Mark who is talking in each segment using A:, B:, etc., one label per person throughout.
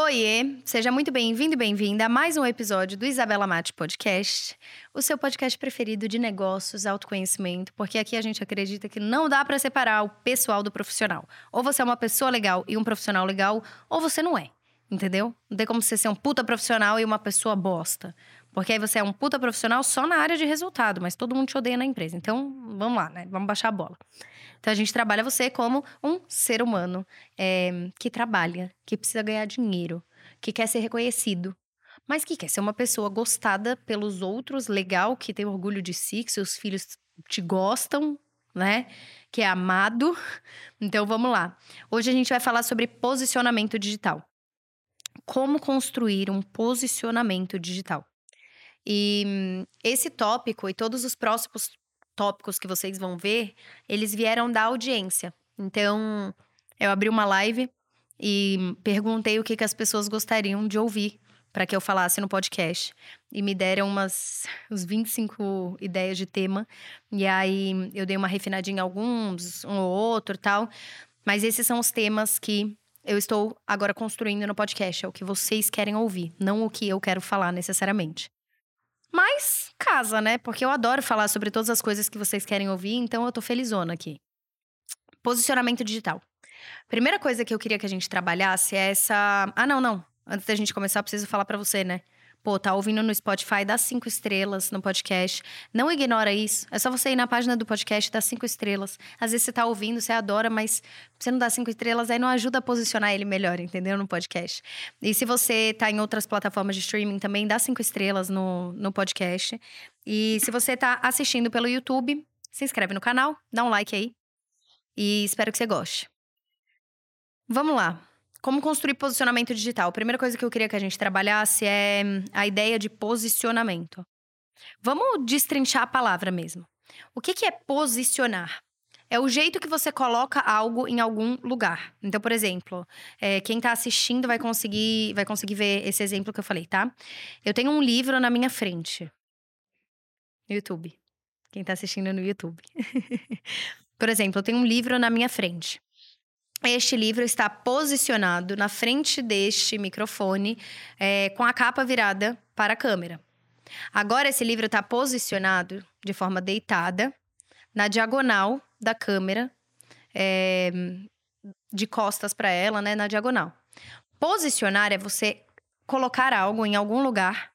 A: Oiê, seja muito bem-vindo e bem-vinda a mais um episódio do Isabela Mate Podcast, o seu podcast preferido de negócios, autoconhecimento, porque aqui a gente acredita que não dá para separar o pessoal do profissional. Ou você é uma pessoa legal e um profissional legal, ou você não é, entendeu? Não tem como você ser um puta profissional e uma pessoa bosta. Porque aí você é um puta profissional só na área de resultado, mas todo mundo te odeia na empresa. Então, vamos lá, né? Vamos baixar a bola. Então a gente trabalha você como um ser humano é, que trabalha, que precisa ganhar dinheiro, que quer ser reconhecido, mas que quer ser uma pessoa gostada pelos outros, legal, que tem orgulho de si, que seus filhos te gostam, né? Que é amado. Então vamos lá. Hoje a gente vai falar sobre posicionamento digital. Como construir um posicionamento digital. E esse tópico e todos os próximos tópicos que vocês vão ver, eles vieram da audiência. Então, eu abri uma live e perguntei o que, que as pessoas gostariam de ouvir para que eu falasse no podcast. E me deram umas uns 25 ideias de tema. E aí eu dei uma refinadinha em alguns, um ou outro tal. Mas esses são os temas que eu estou agora construindo no podcast. É o que vocês querem ouvir, não o que eu quero falar necessariamente. Casa, né? Porque eu adoro falar sobre todas as coisas que vocês querem ouvir, então eu tô felizona aqui. Posicionamento digital. Primeira coisa que eu queria que a gente trabalhasse é essa. Ah, não, não. Antes da gente começar, eu preciso falar para você, né? Pô, tá ouvindo no Spotify, dá cinco estrelas no podcast. Não ignora isso. É só você ir na página do podcast, dar cinco estrelas. Às vezes você tá ouvindo, você adora, mas você não dá cinco estrelas, aí não ajuda a posicionar ele melhor, entendeu? No podcast. E se você tá em outras plataformas de streaming também, dá cinco estrelas no, no podcast. E se você tá assistindo pelo YouTube, se inscreve no canal, dá um like aí. E espero que você goste. Vamos lá. Como construir posicionamento digital? A primeira coisa que eu queria que a gente trabalhasse é a ideia de posicionamento. Vamos destrinchar a palavra mesmo. O que, que é posicionar? É o jeito que você coloca algo em algum lugar. Então, por exemplo, é, quem está assistindo vai conseguir, vai conseguir ver esse exemplo que eu falei, tá? Eu tenho um livro na minha frente. No YouTube. Quem está assistindo no YouTube. por exemplo, eu tenho um livro na minha frente. Este livro está posicionado na frente deste microfone, é, com a capa virada para a câmera. Agora, esse livro está posicionado de forma deitada, na diagonal da câmera, é, de costas para ela, né, na diagonal. Posicionar é você colocar algo em algum lugar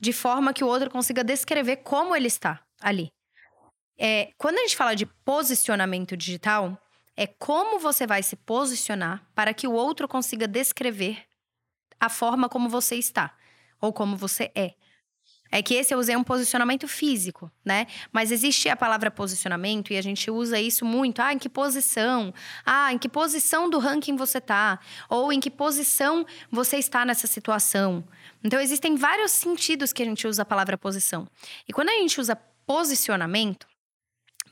A: de forma que o outro consiga descrever como ele está ali. É, quando a gente fala de posicionamento digital, é como você vai se posicionar para que o outro consiga descrever a forma como você está ou como você é. É que esse eu usei um posicionamento físico, né? Mas existe a palavra posicionamento e a gente usa isso muito. Ah, em que posição? Ah, em que posição do ranking você tá? Ou em que posição você está nessa situação? Então, existem vários sentidos que a gente usa a palavra posição. E quando a gente usa posicionamento,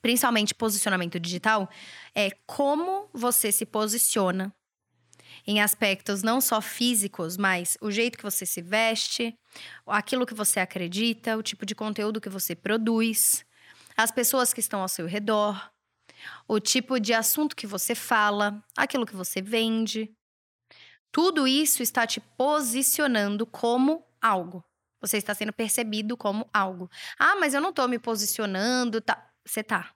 A: principalmente posicionamento digital, é como você se posiciona em aspectos não só físicos, mas o jeito que você se veste, aquilo que você acredita, o tipo de conteúdo que você produz, as pessoas que estão ao seu redor, o tipo de assunto que você fala, aquilo que você vende. Tudo isso está te posicionando como algo. Você está sendo percebido como algo. Ah, mas eu não estou me posicionando, tá? Você tá.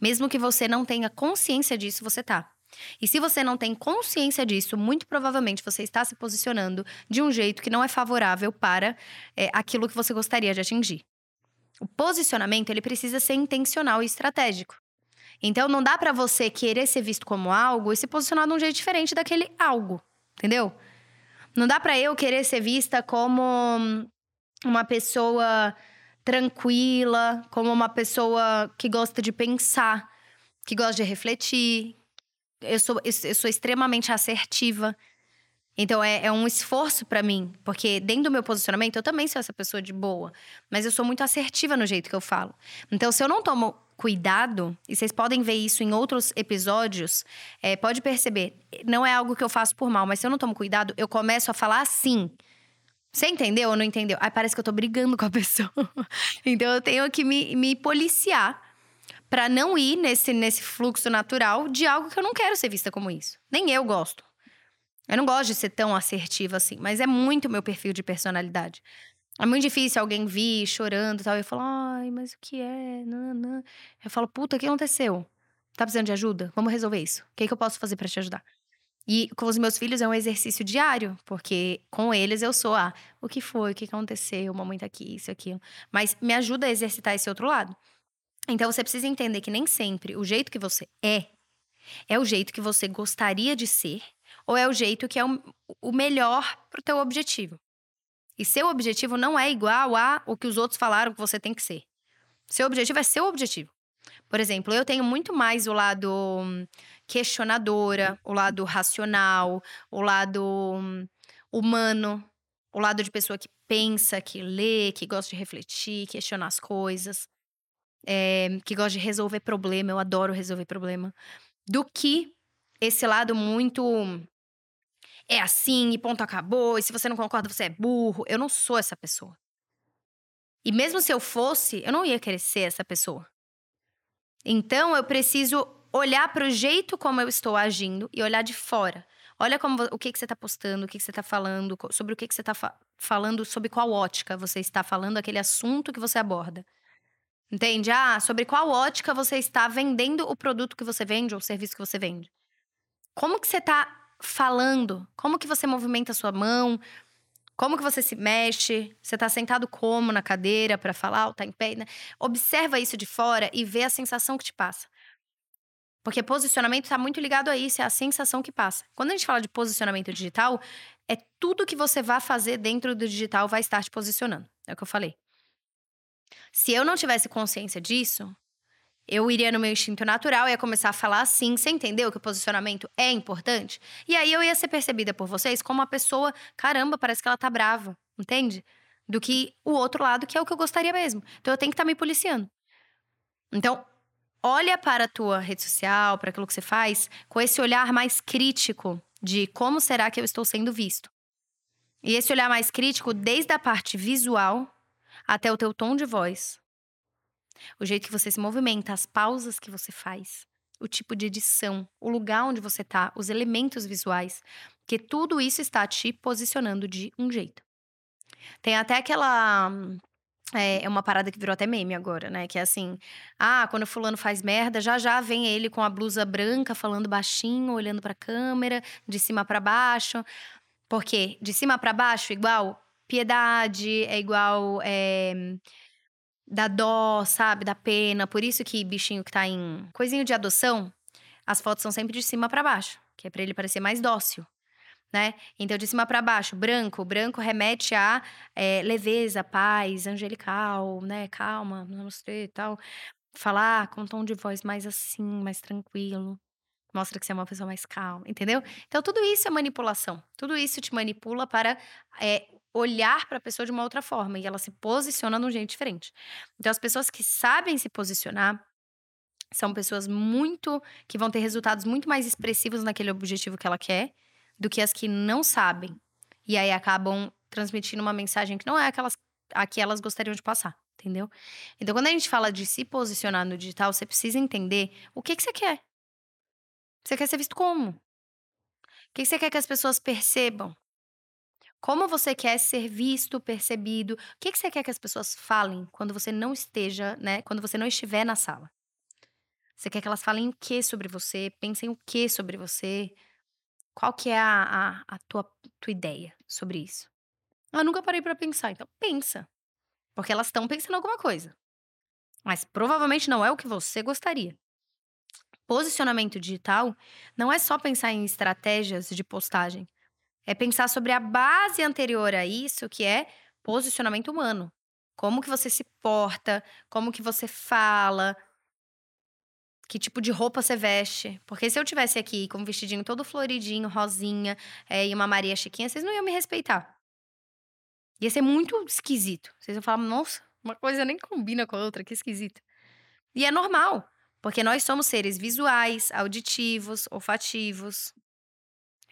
A: Mesmo que você não tenha consciência disso, você tá. E se você não tem consciência disso, muito provavelmente você está se posicionando de um jeito que não é favorável para é, aquilo que você gostaria de atingir. O posicionamento ele precisa ser intencional e estratégico. Então não dá para você querer ser visto como algo e se posicionar de um jeito diferente daquele algo, entendeu? Não dá para eu querer ser vista como uma pessoa tranquila, como uma pessoa que gosta de pensar, que gosta de refletir. Eu sou, eu sou extremamente assertiva. Então é, é um esforço para mim, porque dentro do meu posicionamento eu também sou essa pessoa de boa, mas eu sou muito assertiva no jeito que eu falo. Então se eu não tomo cuidado, e vocês podem ver isso em outros episódios, é, pode perceber, não é algo que eu faço por mal, mas se eu não tomo cuidado, eu começo a falar assim. Você entendeu ou não entendeu? Aí parece que eu tô brigando com a pessoa. então eu tenho que me, me policiar para não ir nesse, nesse fluxo natural de algo que eu não quero ser vista como isso. Nem eu gosto. Eu não gosto de ser tão assertiva assim, mas é muito meu perfil de personalidade. É muito difícil alguém vir chorando e tal. E eu falo, ai, mas o que é? Não, não. Eu falo, puta, o que aconteceu? Tá precisando de ajuda? Vamos resolver isso. O que, é que eu posso fazer para te ajudar? E com os meus filhos é um exercício diário, porque com eles eu sou, ah, o que foi, o que aconteceu, mamãe tá aqui, isso, aquilo. Mas me ajuda a exercitar esse outro lado. Então você precisa entender que nem sempre o jeito que você é é o jeito que você gostaria de ser ou é o jeito que é o melhor pro teu objetivo. E seu objetivo não é igual a o que os outros falaram que você tem que ser. Seu objetivo é seu objetivo. Por exemplo, eu tenho muito mais o lado questionadora, o lado racional, o lado humano, o lado de pessoa que pensa, que lê, que gosta de refletir, questionar as coisas, é, que gosta de resolver problema. Eu adoro resolver problema. Do que esse lado muito é assim e ponto acabou, e se você não concorda, você é burro. Eu não sou essa pessoa. E mesmo se eu fosse, eu não ia querer ser essa pessoa. Então eu preciso olhar para o jeito como eu estou agindo e olhar de fora. Olha como, o que, que você está postando, o que, que você está falando, sobre o que, que você está fa falando, sobre qual ótica você está falando aquele assunto que você aborda. Entende? Ah, sobre qual ótica você está vendendo o produto que você vende ou o serviço que você vende. Como que você está falando? Como que você movimenta a sua mão? Como que você se mexe? Você está sentado como na cadeira para falar ou tá em pé? Né? Observa isso de fora e vê a sensação que te passa. Porque posicionamento está muito ligado a isso, é a sensação que passa. Quando a gente fala de posicionamento digital, é tudo que você vai fazer dentro do digital vai estar te posicionando. É o que eu falei. Se eu não tivesse consciência disso, eu iria no meu instinto natural, ia começar a falar assim. Você entendeu que o posicionamento é importante? E aí eu ia ser percebida por vocês como uma pessoa, caramba, parece que ela tá brava, entende? Do que o outro lado, que é o que eu gostaria mesmo. Então eu tenho que estar tá me policiando. Então, olha para a tua rede social, para aquilo que você faz, com esse olhar mais crítico de como será que eu estou sendo visto. E esse olhar mais crítico, desde a parte visual até o teu tom de voz, o jeito que você se movimenta, as pausas que você faz, o tipo de edição, o lugar onde você está, os elementos visuais, que tudo isso está te posicionando de um jeito. Tem até aquela é, é uma parada que virou até meme agora, né? Que é assim: ah, quando o fulano faz merda, já já vem ele com a blusa branca, falando baixinho, olhando pra câmera, de cima para baixo. Porque de cima para baixo, igual piedade, é igual. É, da dó, sabe? Da pena. Por isso que bichinho que tá em coisinho de adoção, as fotos são sempre de cima para baixo, que é para ele parecer mais dócil né? Então, de cima para baixo, branco. Branco remete a é, leveza, paz, angelical, né? Calma, ter e tal. Falar com um tom de voz mais assim, mais tranquilo. Mostra que você é uma pessoa mais calma, entendeu? Então, tudo isso é manipulação. Tudo isso te manipula para é, olhar para a pessoa de uma outra forma. E ela se posiciona de um jeito diferente. Então, as pessoas que sabem se posicionar são pessoas muito. que vão ter resultados muito mais expressivos naquele objetivo que ela quer do que as que não sabem. E aí acabam transmitindo uma mensagem que não é aquelas a que elas gostariam de passar, entendeu? Então, quando a gente fala de se posicionar no digital, você precisa entender o que, que você quer. Você quer ser visto como? O que, que você quer que as pessoas percebam? Como você quer ser visto, percebido? O que, que você quer que as pessoas falem quando você não esteja, né? Quando você não estiver na sala? Você quer que elas falem o que sobre você? Pensem o que sobre você? Qual que é a, a, a tua, tua ideia sobre isso? Eu nunca parei para pensar. Então, pensa. Porque elas estão pensando alguma coisa. Mas provavelmente não é o que você gostaria. Posicionamento digital não é só pensar em estratégias de postagem. É pensar sobre a base anterior a isso, que é posicionamento humano. Como que você se porta, como que você fala, que tipo de roupa você veste. Porque se eu tivesse aqui com um vestidinho todo floridinho, rosinha, é, e uma Maria Chiquinha, vocês não iam me respeitar. Ia ser muito esquisito. Vocês iam falar, nossa, uma coisa nem combina com a outra, que esquisito. E é normal, porque nós somos seres visuais, auditivos, olfativos.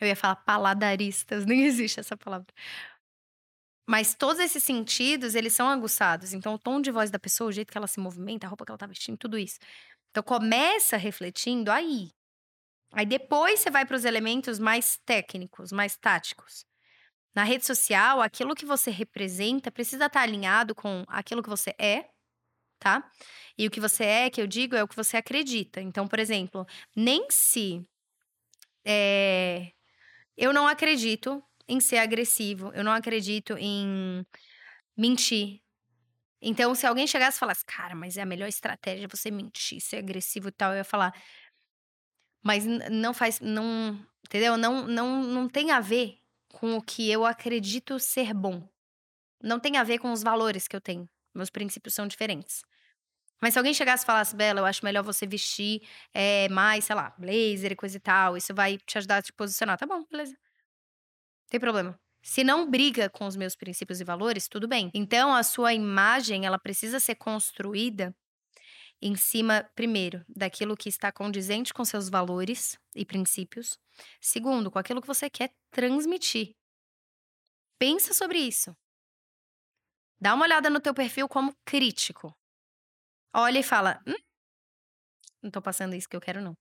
A: Eu ia falar paladaristas, nem existe essa palavra. Mas todos esses sentidos, eles são aguçados. Então, o tom de voz da pessoa, o jeito que ela se movimenta, a roupa que ela tá vestindo, tudo isso. Então começa refletindo aí. Aí depois você vai para os elementos mais técnicos, mais táticos. Na rede social, aquilo que você representa precisa estar alinhado com aquilo que você é, tá? E o que você é, que eu digo, é o que você acredita. Então, por exemplo, nem se é, eu não acredito em ser agressivo, eu não acredito em mentir. Então, se alguém chegasse e falasse, cara, mas é a melhor estratégia você mentir, ser agressivo e tal, eu ia falar. Mas não faz. Não. Entendeu? Não, não, não tem a ver com o que eu acredito ser bom. Não tem a ver com os valores que eu tenho. Meus princípios são diferentes. Mas se alguém chegasse e falasse, Bela, eu acho melhor você vestir é, mais, sei lá, blazer e coisa e tal, isso vai te ajudar a te posicionar. Tá bom, beleza. Tem problema. Se não briga com os meus princípios e valores, tudo bem. Então, a sua imagem, ela precisa ser construída em cima, primeiro, daquilo que está condizente com seus valores e princípios. Segundo, com aquilo que você quer transmitir. Pensa sobre isso. Dá uma olhada no teu perfil como crítico. Olha e fala: hum, não tô passando isso que eu quero, não.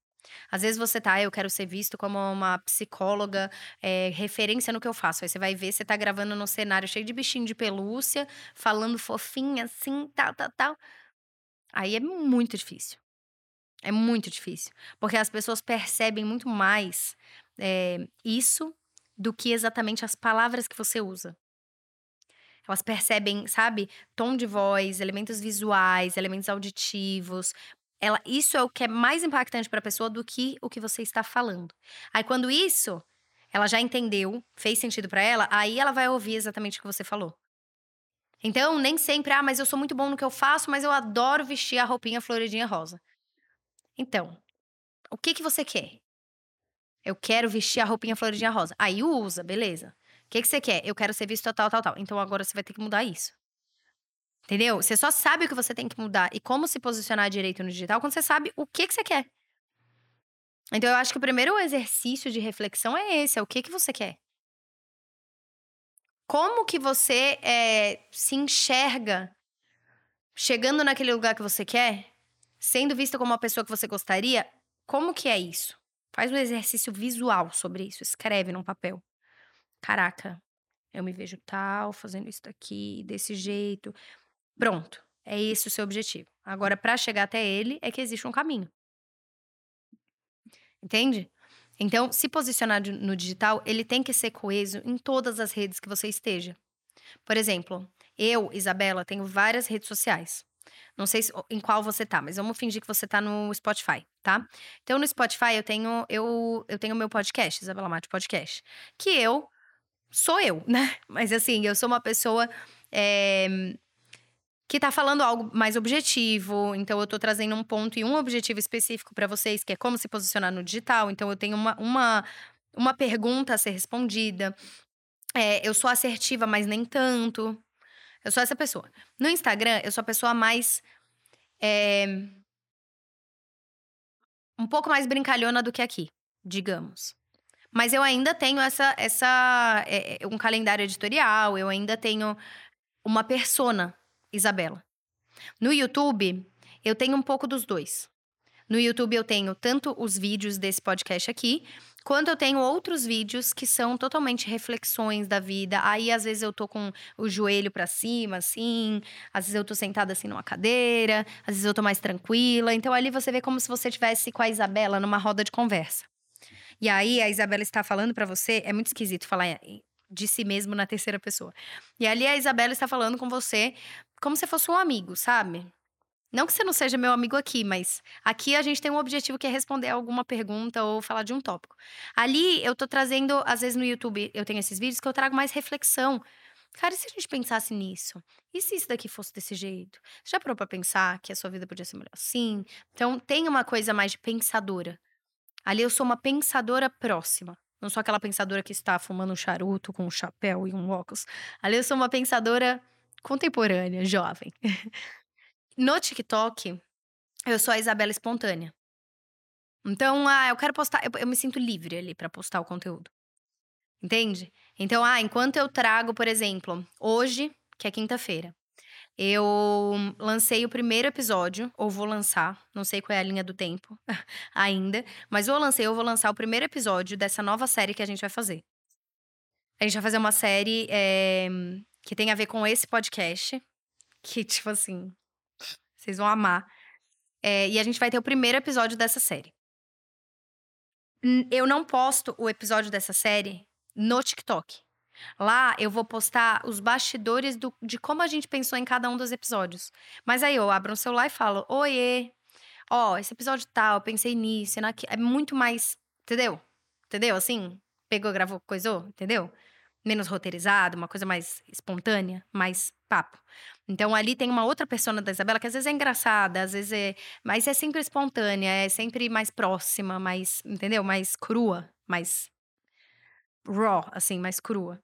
A: Às vezes você tá, eu quero ser visto como uma psicóloga, é, referência no que eu faço. Aí você vai ver, você tá gravando num cenário cheio de bichinho de pelúcia, falando fofinha assim, tal, tal, tal. Aí é muito difícil. É muito difícil. Porque as pessoas percebem muito mais é, isso do que exatamente as palavras que você usa. Elas percebem, sabe, tom de voz, elementos visuais, elementos auditivos. Ela, isso é o que é mais impactante para a pessoa do que o que você está falando. Aí quando isso ela já entendeu, fez sentido para ela, aí ela vai ouvir exatamente o que você falou. Então, nem sempre, ah, mas eu sou muito bom no que eu faço, mas eu adoro vestir a roupinha floridinha rosa. Então, o que que você quer? Eu quero vestir a roupinha floridinha rosa. Aí usa, beleza que, que você quer? Eu quero ser visto tal, tal, tal. Então agora você vai ter que mudar isso. Entendeu? Você só sabe o que você tem que mudar e como se posicionar direito no digital quando você sabe o que, que você quer. Então eu acho que o primeiro exercício de reflexão é esse: é o que, que você quer. Como que você é, se enxerga chegando naquele lugar que você quer, sendo vista como uma pessoa que você gostaria? Como que é isso? Faz um exercício visual sobre isso, escreve num papel caraca, eu me vejo tal, fazendo isso daqui, desse jeito. Pronto, é esse o seu objetivo. Agora, para chegar até ele, é que existe um caminho. Entende? Então, se posicionar no digital, ele tem que ser coeso em todas as redes que você esteja. Por exemplo, eu, Isabela, tenho várias redes sociais. Não sei em qual você tá, mas vamos fingir que você tá no Spotify, tá? Então, no Spotify, eu tenho eu, eu tenho meu podcast, Isabela Mate Podcast, que eu sou eu, né? Mas assim, eu sou uma pessoa é, que tá falando algo mais objetivo. Então, eu tô trazendo um ponto e um objetivo específico para vocês, que é como se posicionar no digital. Então, eu tenho uma, uma, uma pergunta a ser respondida. É, eu sou assertiva, mas nem tanto. Eu sou essa pessoa. No Instagram, eu sou a pessoa mais. É, um pouco mais brincalhona do que aqui, digamos. Mas eu ainda tenho essa, essa é, um calendário editorial, eu ainda tenho uma persona, Isabela. No YouTube, eu tenho um pouco dos dois. No YouTube eu tenho tanto os vídeos desse podcast aqui, quanto eu tenho outros vídeos que são totalmente reflexões da vida. Aí às vezes eu tô com o joelho para cima assim, às vezes eu tô sentada assim numa cadeira, às vezes eu tô mais tranquila. Então ali você vê como se você estivesse com a Isabela numa roda de conversa. E aí a Isabela está falando para você, é muito esquisito falar de si mesmo na terceira pessoa. E ali a Isabela está falando com você como se fosse um amigo, sabe? Não que você não seja meu amigo aqui, mas aqui a gente tem um objetivo que é responder alguma pergunta ou falar de um tópico. Ali eu tô trazendo, às vezes no YouTube eu tenho esses vídeos que eu trago mais reflexão. Cara, e se a gente pensasse nisso? E se isso daqui fosse desse jeito? Já parou pra pensar que a sua vida podia ser melhor assim? Então tem uma coisa mais de pensadora. Ali eu sou uma pensadora próxima. Não sou aquela pensadora que está fumando um charuto com um chapéu e um óculos. Ali eu sou uma pensadora contemporânea, jovem. no TikTok, eu sou a Isabela espontânea. Então, ah, eu quero postar, eu, eu me sinto livre ali para postar o conteúdo. Entende? Então, ah, enquanto eu trago, por exemplo, hoje, que é quinta-feira, Eu lancei o primeiro episódio, ou vou lançar, não sei qual é a linha do tempo ainda, mas ou lancei ou vou lançar o primeiro episódio dessa nova série que a gente vai fazer. A gente vai fazer uma série é, que tem a ver com esse podcast, que, tipo assim, vocês vão amar. É, e a gente vai ter o primeiro episódio dessa série. Eu não posto o episódio dessa série no TikTok. Lá eu vou postar os bastidores do, de como a gente pensou em cada um dos episódios. Mas aí eu abro o celular e falo: Oiê, ó, esse episódio tal, pensei nisso, naquilo. É muito mais. Entendeu? Entendeu? Assim, pegou, gravou, coisou, entendeu? Menos roteirizado, uma coisa mais espontânea, mais papo. Então ali tem uma outra persona da Isabela que às vezes é engraçada, às vezes é. Mas é sempre espontânea, é sempre mais próxima, mais. Entendeu? Mais crua, mais. Raw, assim, mais crua.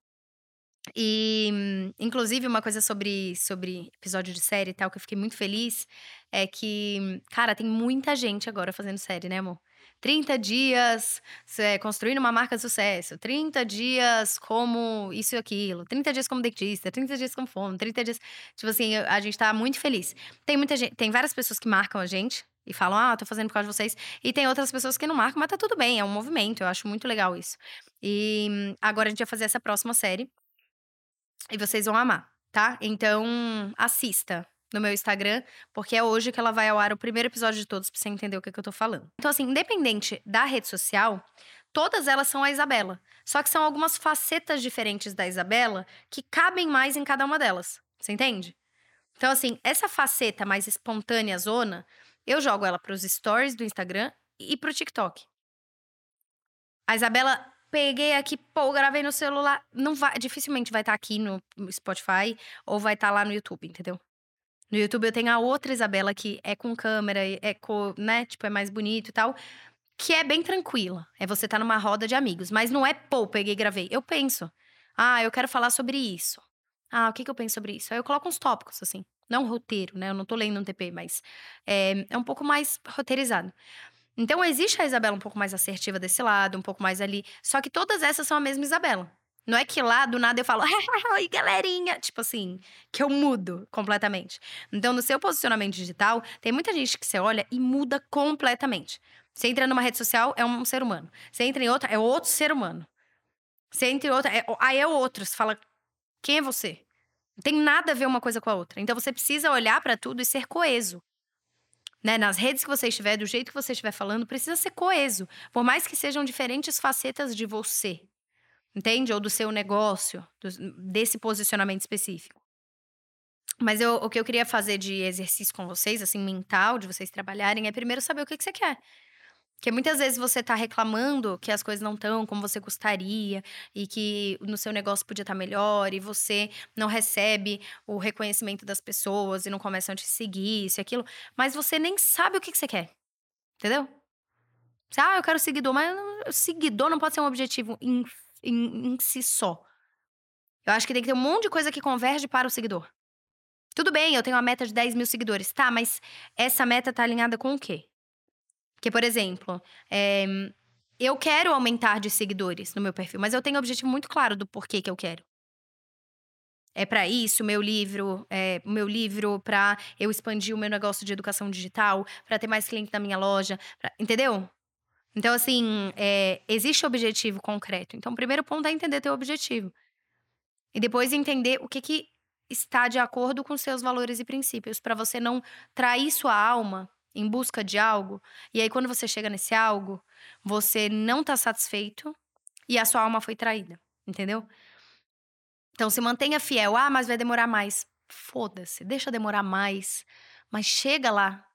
A: E, inclusive, uma coisa sobre, sobre episódio de série e tal, que eu fiquei muito feliz, é que, cara, tem muita gente agora fazendo série, né, amor? 30 dias é, construindo uma marca de sucesso, 30 dias como isso e aquilo, 30 dias como dentista, 30 dias como fome, 30 dias. Tipo assim, a gente tá muito feliz. Tem muita gente, tem várias pessoas que marcam a gente e falam, ah, tô fazendo por causa de vocês. E tem outras pessoas que não marcam, mas tá tudo bem, é um movimento, eu acho muito legal isso. E agora a gente vai fazer essa próxima série. E vocês vão amar, tá? Então, assista no meu Instagram, porque é hoje que ela vai ao ar o primeiro episódio de todos pra você entender o que, que eu tô falando. Então, assim, independente da rede social, todas elas são a Isabela. Só que são algumas facetas diferentes da Isabela que cabem mais em cada uma delas. Você entende? Então, assim, essa faceta mais espontânea, zona, eu jogo ela pros stories do Instagram e pro TikTok. A Isabela peguei aqui, pô, gravei no celular. Não vai, dificilmente vai estar tá aqui no Spotify ou vai estar tá lá no YouTube, entendeu? No YouTube eu tenho a outra Isabela que é com câmera, é com, né, tipo, é mais bonito e tal, que é bem tranquila. É você tá numa roda de amigos, mas não é, pô, peguei e gravei. Eu penso, ah, eu quero falar sobre isso. Ah, o que que eu penso sobre isso? Aí eu coloco uns tópicos, assim. Não roteiro, né? Eu não tô lendo um TP, mas é, é um pouco mais roteirizado. Então existe a Isabela um pouco mais assertiva desse lado, um pouco mais ali. Só que todas essas são a mesma Isabela. Não é que lá do nada eu falo, oi galerinha, tipo assim, que eu mudo completamente. Então, no seu posicionamento digital, tem muita gente que você olha e muda completamente. Você entra numa rede social, é um ser humano. Você entra em outra, é outro ser humano. Você entra em outra, é, aí é outro. Você fala, quem é você? Não tem nada a ver uma coisa com a outra. Então, você precisa olhar para tudo e ser coeso né, nas redes que você estiver, do jeito que você estiver falando, precisa ser coeso. Por mais que sejam diferentes facetas de você. Entende? Ou do seu negócio, do, desse posicionamento específico. Mas eu, o que eu queria fazer de exercício com vocês, assim, mental, de vocês trabalharem, é primeiro saber o que, que você quer. Porque muitas vezes você tá reclamando que as coisas não estão como você gostaria e que no seu negócio podia estar tá melhor e você não recebe o reconhecimento das pessoas e não começam a te seguir, isso e aquilo, mas você nem sabe o que, que você quer. Entendeu? Você, ah, eu quero seguidor, mas seguidor não pode ser um objetivo em, em, em si só. Eu acho que tem que ter um monte de coisa que converge para o seguidor. Tudo bem, eu tenho uma meta de 10 mil seguidores. Tá, mas essa meta tá alinhada com o quê? Porque, por exemplo, é, eu quero aumentar de seguidores no meu perfil, mas eu tenho um objetivo muito claro do porquê que eu quero. É para isso meu livro, é, meu livro para eu expandir o meu negócio de educação digital, para ter mais clientes na minha loja, pra, entendeu? Então, assim, é, existe objetivo concreto. Então, o primeiro ponto é entender teu objetivo. E depois entender o que, que está de acordo com seus valores e princípios, para você não trair sua alma em busca de algo, e aí quando você chega nesse algo, você não tá satisfeito e a sua alma foi traída, entendeu? Então se mantenha fiel. Ah, mas vai demorar mais. Foda-se, deixa demorar mais, mas chega lá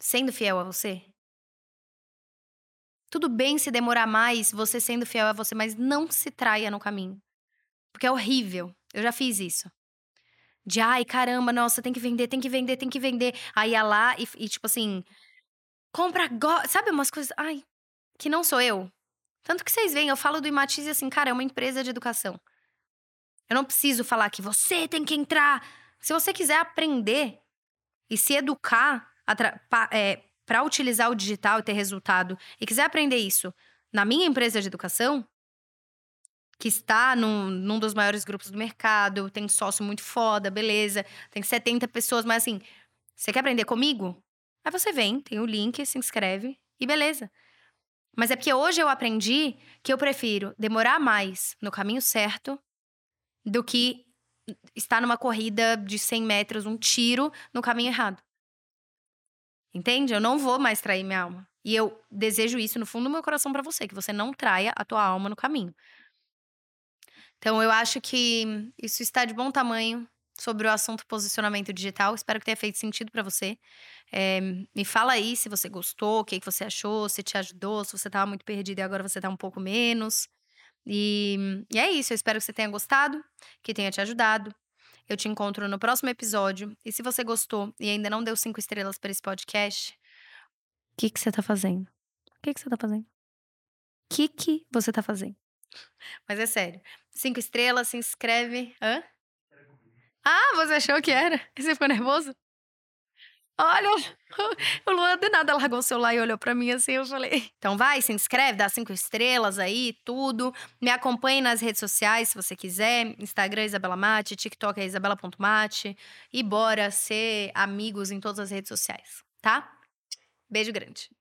A: sendo fiel a você. Tudo bem se demorar mais, você sendo fiel a você, mas não se traia no caminho. Porque é horrível. Eu já fiz isso. De ai, caramba, nossa, tem que vender, tem que vender, tem que vender. Aí ia lá e, e tipo assim, compra agora. Sabe umas coisas. Ai, que não sou eu. Tanto que vocês veem, eu falo do Imatize assim, cara, é uma empresa de educação. Eu não preciso falar que você tem que entrar. Se você quiser aprender e se educar para é, utilizar o digital e ter resultado, e quiser aprender isso na minha empresa de educação, que está num, num dos maiores grupos do mercado, tem sócio muito foda, beleza. Tem 70 pessoas, mas assim, você quer aprender comigo? Aí você vem, tem o link, se inscreve e beleza. Mas é porque hoje eu aprendi que eu prefiro demorar mais no caminho certo do que estar numa corrida de 100 metros, um tiro no caminho errado. Entende? Eu não vou mais trair minha alma. E eu desejo isso no fundo do meu coração para você, que você não traia a tua alma no caminho. Então eu acho que isso está de bom tamanho sobre o assunto posicionamento digital. Espero que tenha feito sentido para você. É, me fala aí se você gostou, o que, que você achou, se te ajudou, se você estava muito perdido e agora você está um pouco menos. E, e é isso, eu espero que você tenha gostado, que tenha te ajudado. Eu te encontro no próximo episódio. E se você gostou e ainda não deu cinco estrelas para esse podcast, o que, que você tá fazendo? O que, que você tá fazendo? O que, que você tá fazendo? Mas é sério. Cinco estrelas, se inscreve. Hã? Ah, você achou que era? Você ficou nervoso? Olha, o Luan de nada largou o celular e olhou para mim assim, eu falei. Então vai, se inscreve, dá cinco estrelas aí, tudo. Me acompanhe nas redes sociais se você quiser. Instagram Isabela Mate, TikTok é isabela.mate. E bora ser amigos em todas as redes sociais, tá? Beijo grande.